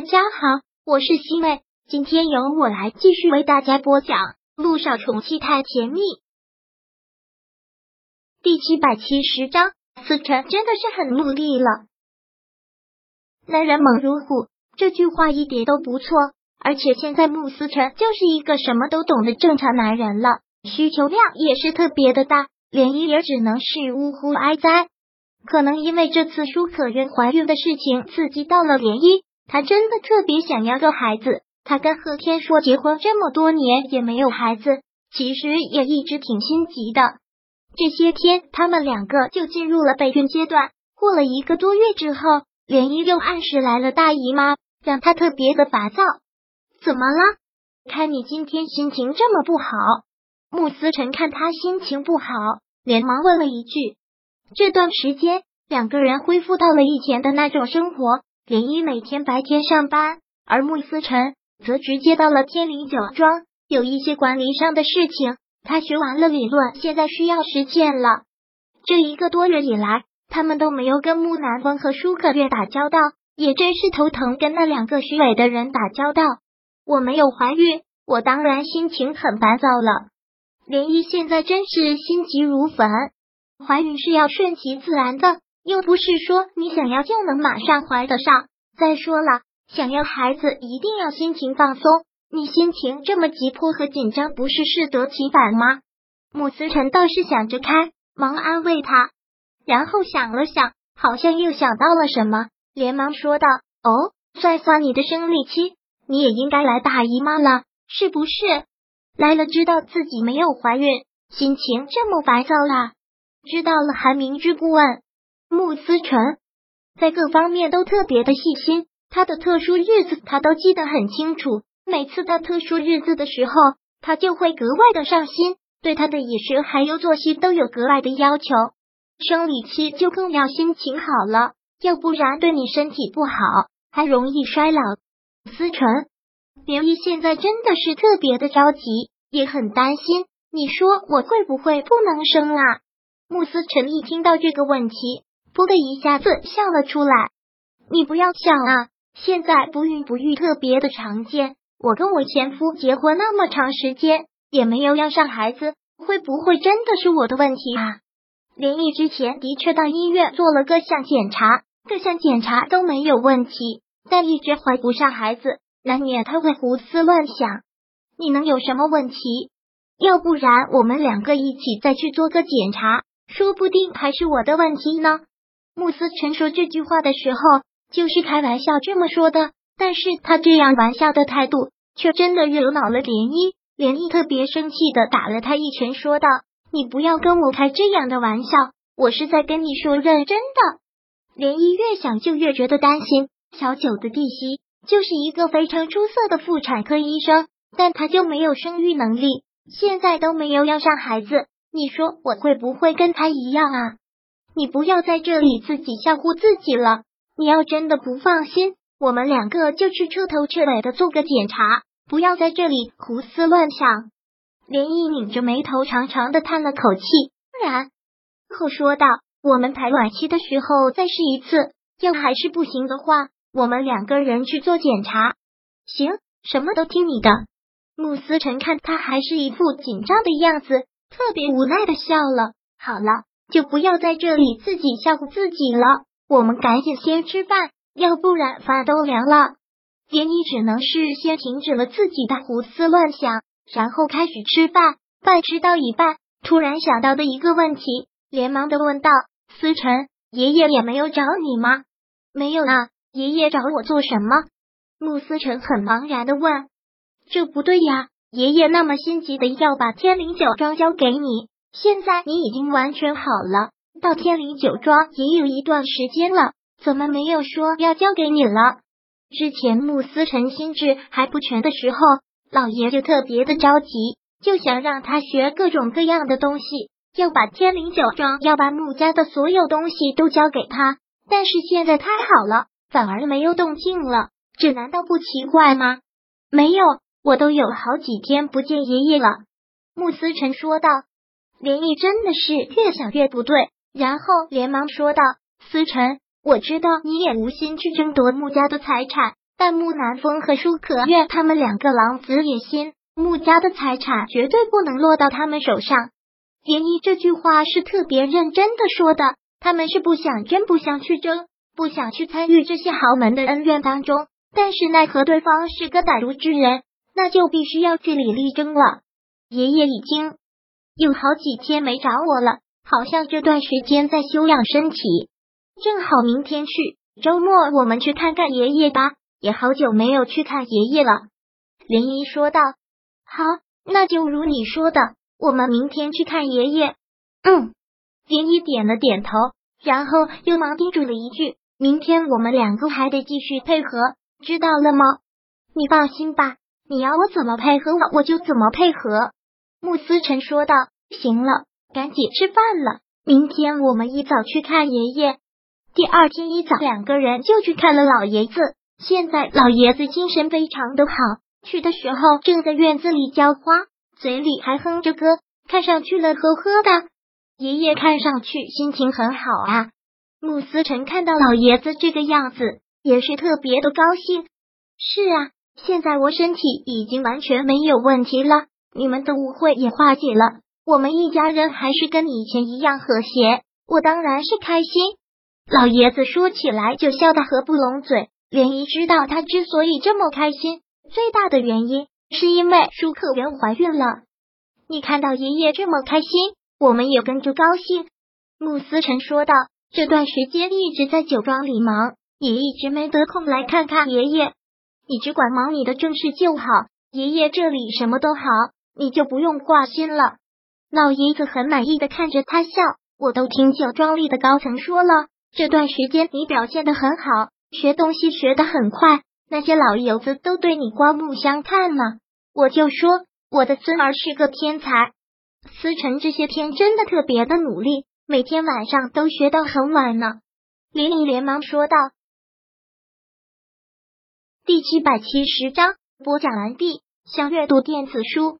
大家好，我是西妹，今天由我来继续为大家播讲《路上宠妻太甜蜜》第七百七十章。思辰真的是很努力了，男人猛如虎，这句话一点都不错。而且现在穆思辰就是一个什么都懂的正常男人了，需求量也是特别的大，连依也只能是呜呼哀哉。可能因为这次舒可人怀孕的事情刺激到了涟漪，她真的特别想要个孩子。她跟贺天说结婚这么多年也没有孩子，其实也一直挺心急的。这些天他们两个就进入了备孕阶段。过了一个多月之后，涟漪又按时来了大姨妈，让她特别的烦躁。怎么了？看你今天心情这么不好。穆思辰看他心情不好，连忙问了一句。这段时间，两个人恢复到了以前的那种生活。涟漪每天白天上班，而穆思辰则直接到了天灵酒庄。有一些管理上的事情，他学完了理论，现在需要实践了。这一个多月以来，他们都没有跟木南风和舒可月打交道，也真是头疼，跟那两个虚伪的人打交道。我没有怀孕，我当然心情很烦躁了。涟漪现在真是心急如焚。怀孕是要顺其自然的，又不是说你想要就能马上怀得上。再说了，想要孩子一定要心情放松，你心情这么急迫和紧张，不是适得其反吗？穆思辰倒是想着开，忙安慰他，然后想了想，好像又想到了什么，连忙说道：“哦，算算你的生理期，你也应该来大姨妈了，是不是？来了知道自己没有怀孕，心情这么烦躁啦？”知道了还明知故问，穆思辰在各方面都特别的细心。他的特殊日子他都记得很清楚，每次到特殊日子的时候，他就会格外的上心，对他的饮食还有作息都有格外的要求。生理期就更要心情好了，要不然对你身体不好，还容易衰老。思辰，刘毅现在真的是特别的着急，也很担心。你说我会不会不能生啊？穆思辰一听到这个问题，噗的一下子笑了出来。你不要想啊，现在不孕不育特别的常见。我跟我前夫结婚那么长时间，也没有要上孩子，会不会真的是我的问题啊？连毅之前的确到医院做了各项检查，各项检查都没有问题，但一直怀不上孩子，难免他会胡思乱想。你能有什么问题？要不然我们两个一起再去做个检查。说不定还是我的问题呢。穆思辰说这句话的时候，就是开玩笑这么说的，但是他这样玩笑的态度，却真的惹恼了涟漪。涟漪特别生气的打了他一拳，说道：“你不要跟我开这样的玩笑，我是在跟你说认真的。”涟漪越想就越觉得担心。小九的弟媳就是一个非常出色的妇产科医生，但他就没有生育能力，现在都没有要上孩子。你说我会不会跟他一样啊？你不要在这里自己吓唬自己了。你要真的不放心，我们两个就去彻头彻尾的做个检查，不要在这里胡思乱想。连毅拧着眉头，长长的叹了口气，然后说道：“我们排卵期的时候再试一次，要还是不行的话，我们两个人去做检查。行，什么都听你的。”穆思辰看他还是一副紧张的样子。特别无奈的笑了。好了，就不要在这里自己吓唬自己了。我们赶紧先吃饭，要不然饭都凉了。连依只能是先停止了自己的胡思乱想，然后开始吃饭。饭吃到一半，突然想到的一个问题，连忙的问道：“思辰，爷爷也没有找你吗？”“没有啊，爷爷找我做什么？”穆思辰很茫然的问。“这不对呀。”爷爷那么心急的要把天灵酒庄交给你，现在你已经完全好了，到天灵酒庄也有一段时间了，怎么没有说要交给你了？之前穆思辰心智还不全的时候，老爷就特别的着急，就想让他学各种各样的东西，要把天灵酒庄要把穆家的所有东西都交给他。但是现在太好了，反而没有动静了，这难道不奇怪吗？没有。我都有好几天不见爷爷了，穆思辰说道。连毅真的是越想越不对，然后连忙说道：“思辰，我知道你也无心去争夺穆家的财产，但穆南风和舒可月他们两个狼子野心，穆家的财产绝对不能落到他们手上。严毅这句话是特别认真的说的，他们是不想争，不想去争，不想去参与这些豪门的恩怨当中。但是奈何对方是个歹毒之人，那就必须要据理力争了。爷爷已经有好几天没找我了，好像这段时间在休养身体。正好明天去周末，我们去看看爷爷吧。也好久没有去看爷爷了，林一说道。好，那就如你说的，我们明天去看爷爷。嗯，林一点了点头，然后又忙叮嘱了一句：“明天我们两个还得继续配合，知道了吗？”你放心吧，你要我怎么配合我，我就怎么配合。穆思辰说道。行了，赶紧吃饭了，明天我们一早去看爷爷。第二天一早，两个人就去看了老爷子。现在老爷子精神非常的好，去的时候正在院子里浇花，嘴里还哼着歌，看上去乐呵呵的。爷爷看上去心情很好啊。穆思成看到老爷子这个样子，也是特别的高兴。是啊，现在我身体已经完全没有问题了，你们的误会也化解了，我们一家人还是跟以前一样和谐，我当然是开心。老爷子说起来就笑得合不拢嘴。莲姨知道他之所以这么开心，最大的原因是因为舒克媛怀孕了。你看到爷爷这么开心，我们也跟着高兴。穆思辰说道：“这段时间一直在酒庄里忙，也一直没得空来看看爷爷。你只管忙你的正事就好，爷爷这里什么都好，你就不用挂心了。”老爷子很满意的看着他笑。我都听酒庄里的高层说了，这段时间你表现的很好。学东西学得很快，那些老油子都对你刮目相看呢。我就说我的孙儿是个天才。思成这些天真的特别的努力，每天晚上都学到很晚呢。林玲连忙说道。第七百七十章播讲完毕。想阅读电子书，